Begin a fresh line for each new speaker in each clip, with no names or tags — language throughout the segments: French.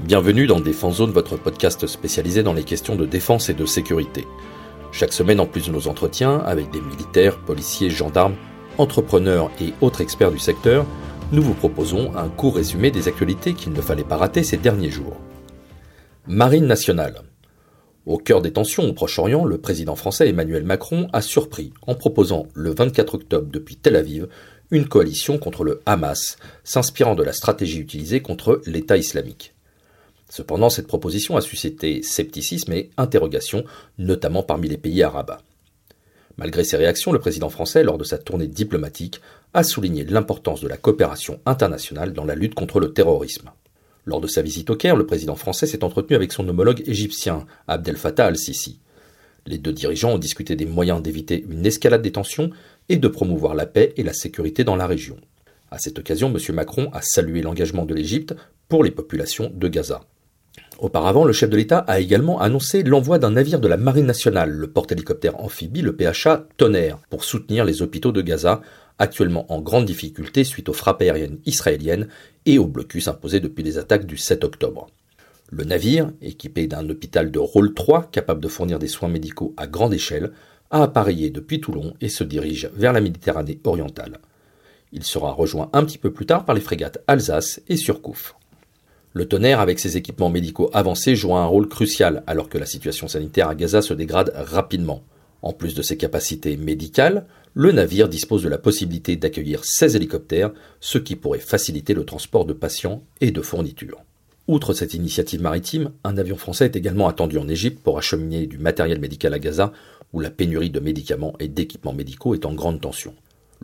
Bienvenue dans Défense Zone, votre podcast spécialisé dans les questions de défense et de sécurité. Chaque semaine, en plus de nos entretiens avec des militaires, policiers, gendarmes, entrepreneurs et autres experts du secteur, nous vous proposons un court résumé des actualités qu'il ne fallait pas rater ces derniers jours. Marine nationale. Au cœur des tensions au Proche-Orient, le président français Emmanuel Macron a surpris en proposant le 24 octobre depuis Tel Aviv une coalition contre le Hamas, s'inspirant de la stratégie utilisée contre l'État islamique. Cependant, cette proposition a suscité scepticisme et interrogation, notamment parmi les pays arabes. Malgré ces réactions, le président français, lors de sa tournée diplomatique, a souligné l'importance de la coopération internationale dans la lutte contre le terrorisme. Lors de sa visite au Caire, le président français s'est entretenu avec son homologue égyptien, Abdel Fattah al-Sisi. Les deux dirigeants ont discuté des moyens d'éviter une escalade des tensions et de promouvoir la paix et la sécurité dans la région. À cette occasion, M. Macron a salué l'engagement de l'Égypte pour les populations de Gaza. Auparavant, le chef de l'État a également annoncé l'envoi d'un navire de la Marine nationale, le porte-hélicoptère amphibie, le PHA Tonnerre, pour soutenir les hôpitaux de Gaza, actuellement en grande difficulté suite aux frappes aériennes israéliennes et au blocus imposé depuis les attaques du 7 octobre. Le navire, équipé d'un hôpital de rôle 3 capable de fournir des soins médicaux à grande échelle, a appareillé depuis Toulon et se dirige vers la Méditerranée orientale. Il sera rejoint un petit peu plus tard par les frégates Alsace et Surcouf. Le tonnerre, avec ses équipements médicaux avancés, joue un rôle crucial alors que la situation sanitaire à Gaza se dégrade rapidement. En plus de ses capacités médicales, le navire dispose de la possibilité d'accueillir 16 hélicoptères, ce qui pourrait faciliter le transport de patients et de fournitures. Outre cette initiative maritime, un avion français est également attendu en Égypte pour acheminer du matériel médical à Gaza, où la pénurie de médicaments et d'équipements médicaux est en grande tension.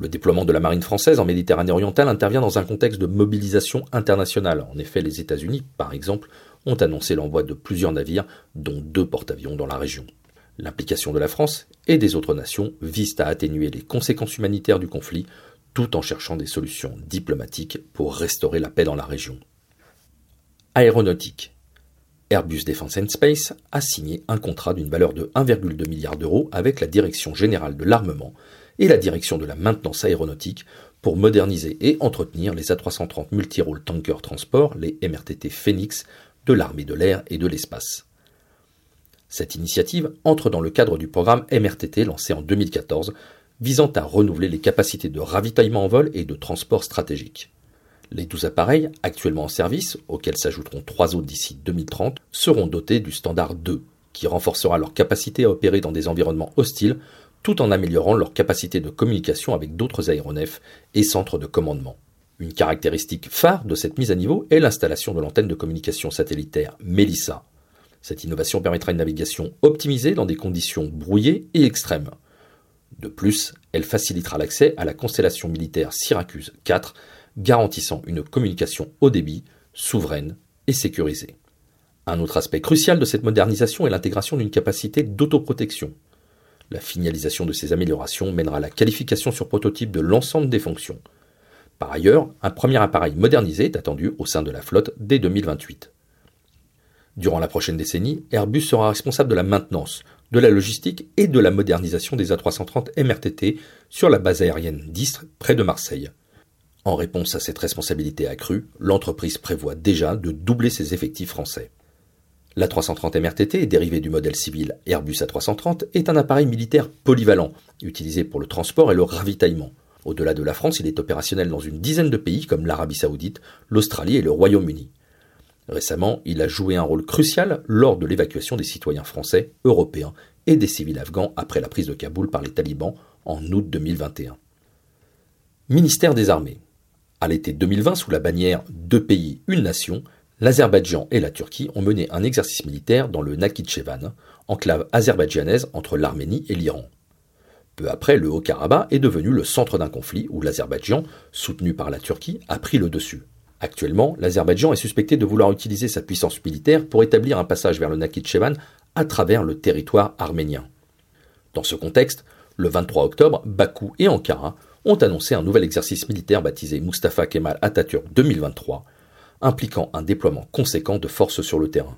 Le déploiement de la marine française en Méditerranée orientale intervient dans un contexte de mobilisation internationale. En effet, les États-Unis, par exemple, ont annoncé l'envoi de plusieurs navires, dont deux porte-avions dans la région. L'implication de la France et des autres nations vise à atténuer les conséquences humanitaires du conflit, tout en cherchant des solutions diplomatiques pour restaurer la paix dans la région. Aéronautique. Airbus Defence and Space a signé un contrat d'une valeur de 1,2 milliard d'euros avec la Direction générale de l'armement et la direction de la maintenance aéronautique pour moderniser et entretenir les A330 multirôles tanker transport, les MRTT Phoenix, de l'armée de l'air et de l'espace. Cette initiative entre dans le cadre du programme MRTT lancé en 2014, visant à renouveler les capacités de ravitaillement en vol et de transport stratégique. Les 12 appareils, actuellement en service, auxquels s'ajouteront 3 autres d'ici 2030, seront dotés du standard 2, qui renforcera leur capacité à opérer dans des environnements hostiles tout en améliorant leur capacité de communication avec d'autres aéronefs et centres de commandement. Une caractéristique phare de cette mise à niveau est l'installation de l'antenne de communication satellitaire Melissa. Cette innovation permettra une navigation optimisée dans des conditions brouillées et extrêmes. De plus, elle facilitera l'accès à la constellation militaire Syracuse 4, garantissant une communication haut débit, souveraine et sécurisée. Un autre aspect crucial de cette modernisation est l'intégration d'une capacité d'autoprotection. La finalisation de ces améliorations mènera la qualification sur prototype de l'ensemble des fonctions. Par ailleurs, un premier appareil modernisé est attendu au sein de la flotte dès 2028. Durant la prochaine décennie, Airbus sera responsable de la maintenance, de la logistique et de la modernisation des A330 MRTT sur la base aérienne d'Istres près de Marseille. En réponse à cette responsabilité accrue, l'entreprise prévoit déjà de doubler ses effectifs français. La 330 MRTT, dérivée du modèle civil Airbus A330, est un appareil militaire polyvalent, utilisé pour le transport et le ravitaillement. Au-delà de la France, il est opérationnel dans une dizaine de pays comme l'Arabie saoudite, l'Australie et le Royaume-Uni. Récemment, il a joué un rôle crucial lors de l'évacuation des citoyens français, européens et des civils afghans après la prise de Kaboul par les talibans en août 2021. Ministère des Armées. À l'été 2020, sous la bannière Deux pays, une nation, l'Azerbaïdjan et la Turquie ont mené un exercice militaire dans le Nakhitchevan, enclave azerbaïdjanaise entre l'Arménie et l'Iran. Peu après, le Haut-Karabakh est devenu le centre d'un conflit où l'Azerbaïdjan, soutenu par la Turquie, a pris le dessus. Actuellement, l'Azerbaïdjan est suspecté de vouloir utiliser sa puissance militaire pour établir un passage vers le Nakhitchevan à travers le territoire arménien. Dans ce contexte, le 23 octobre, Bakou et Ankara ont annoncé un nouvel exercice militaire baptisé Mustafa Kemal Atatürk 2023, impliquant un déploiement conséquent de forces sur le terrain.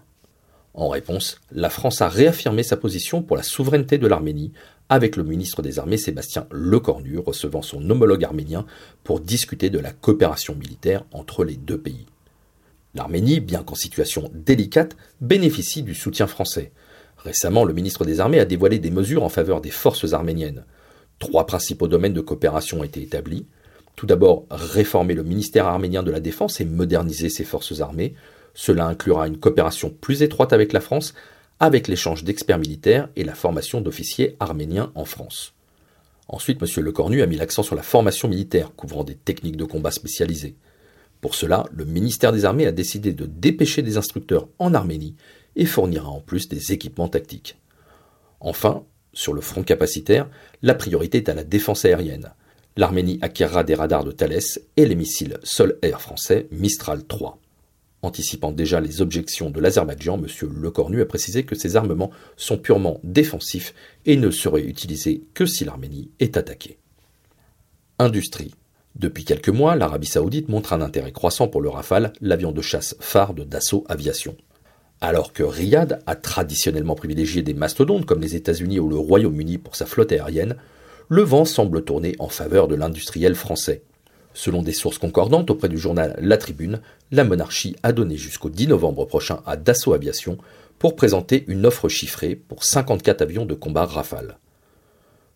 En réponse, la France a réaffirmé sa position pour la souveraineté de l'Arménie avec le ministre des Armées Sébastien Lecornu recevant son homologue arménien pour discuter de la coopération militaire entre les deux pays. L'Arménie, bien qu'en situation délicate, bénéficie du soutien français. Récemment, le ministre des Armées a dévoilé des mesures en faveur des forces arméniennes. Trois principaux domaines de coopération ont été établis. Tout d'abord, réformer le ministère arménien de la Défense et moderniser ses forces armées. Cela inclura une coopération plus étroite avec la France, avec l'échange d'experts militaires et la formation d'officiers arméniens en France. Ensuite, M. Lecornu a mis l'accent sur la formation militaire, couvrant des techniques de combat spécialisées. Pour cela, le ministère des Armées a décidé de dépêcher des instructeurs en Arménie et fournira en plus des équipements tactiques. Enfin, sur le front capacitaire, la priorité est à la défense aérienne. L'Arménie acquérera des radars de Thales et les missiles sol-air français Mistral 3. Anticipant déjà les objections de l'Azerbaïdjan, M. Lecornu a précisé que ces armements sont purement défensifs et ne seraient utilisés que si l'Arménie est attaquée. Industrie. Depuis quelques mois, l'Arabie saoudite montre un intérêt croissant pour le Rafale, l'avion de chasse phare de Dassault Aviation. Alors que Riyad a traditionnellement privilégié des mastodontes comme les États-Unis ou le Royaume-Uni pour sa flotte aérienne, le vent semble tourner en faveur de l'industriel français. Selon des sources concordantes auprès du journal La Tribune, la monarchie a donné jusqu'au 10 novembre prochain à Dassault Aviation pour présenter une offre chiffrée pour 54 avions de combat Rafale.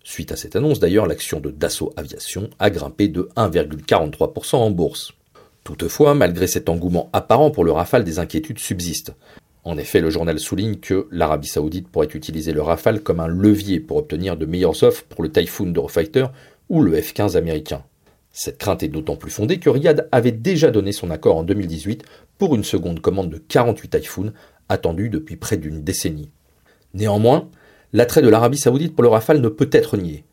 Suite à cette annonce d'ailleurs, l'action de Dassault Aviation a grimpé de 1,43% en bourse. Toutefois, malgré cet engouement apparent pour le Rafale, des inquiétudes subsistent. En effet, le journal souligne que l'Arabie saoudite pourrait utiliser le Rafale comme un levier pour obtenir de meilleures offres pour le Typhoon d'Eurofighter ou le F-15 américain. Cette crainte est d'autant plus fondée que Riyad avait déjà donné son accord en 2018 pour une seconde commande de 48 Typhoon attendue depuis près d'une décennie. Néanmoins, l'attrait de l'Arabie saoudite pour le Rafale ne peut être nié.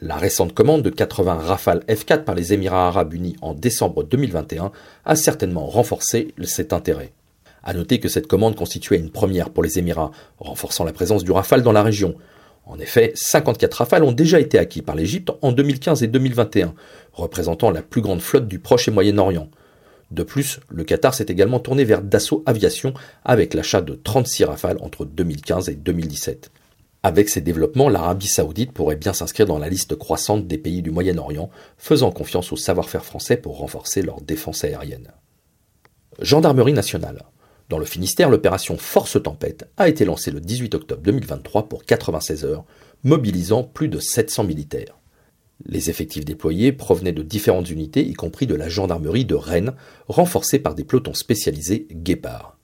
La récente commande de 80 Rafale F4 par les Émirats arabes unis en décembre 2021 a certainement renforcé cet intérêt. À noter que cette commande constituait une première pour les Émirats, renforçant la présence du Rafale dans la région. En effet, 54 Rafales ont déjà été acquis par l'Égypte en 2015 et 2021, représentant la plus grande flotte du Proche et Moyen-Orient. De plus, le Qatar s'est également tourné vers Dassault Aviation avec l'achat de 36 Rafales entre 2015 et 2017. Avec ces développements, l'Arabie saoudite pourrait bien s'inscrire dans la liste croissante des pays du Moyen-Orient, faisant confiance au savoir-faire français pour renforcer leur défense aérienne. Gendarmerie nationale. Dans le Finistère, l'opération Force Tempête a été lancée le 18 octobre 2023 pour 96 heures, mobilisant plus de 700 militaires. Les effectifs déployés provenaient de différentes unités, y compris de la gendarmerie de Rennes, renforcées par des pelotons spécialisés Guépard.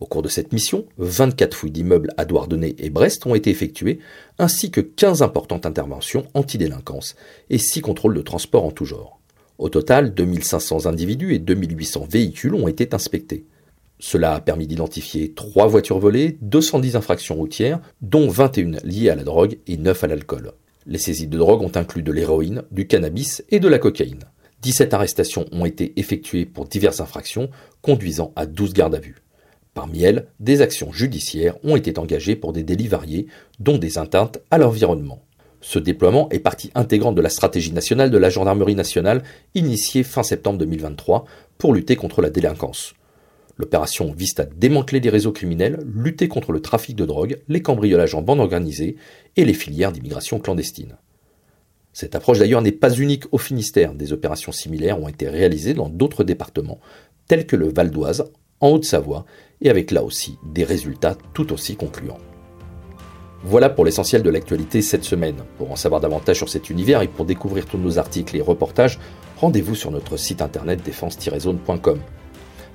Au cours de cette mission, 24 fouilles d'immeubles à Douarnenez et Brest ont été effectuées, ainsi que 15 importantes interventions anti-délinquance et 6 contrôles de transport en tout genre. Au total, 2500 individus et 2800 véhicules ont été inspectés. Cela a permis d'identifier 3 voitures volées, 210 infractions routières, dont 21 liées à la drogue et 9 à l'alcool. Les saisies de drogue ont inclus de l'héroïne, du cannabis et de la cocaïne. 17 arrestations ont été effectuées pour diverses infractions, conduisant à 12 gardes à vue. Parmi elles, des actions judiciaires ont été engagées pour des délits variés, dont des atteintes à l'environnement. Ce déploiement est partie intégrante de la stratégie nationale de la gendarmerie nationale initiée fin septembre 2023 pour lutter contre la délinquance. L'opération vise à démanteler des réseaux criminels, lutter contre le trafic de drogue, les cambriolages en bande organisée et les filières d'immigration clandestine. Cette approche d'ailleurs n'est pas unique au Finistère. Des opérations similaires ont été réalisées dans d'autres départements, tels que le Val d'Oise, en Haute-Savoie, et avec là aussi des résultats tout aussi concluants. Voilà pour l'essentiel de l'actualité cette semaine. Pour en savoir davantage sur cet univers et pour découvrir tous nos articles et reportages, rendez-vous sur notre site internet défense-zone.com.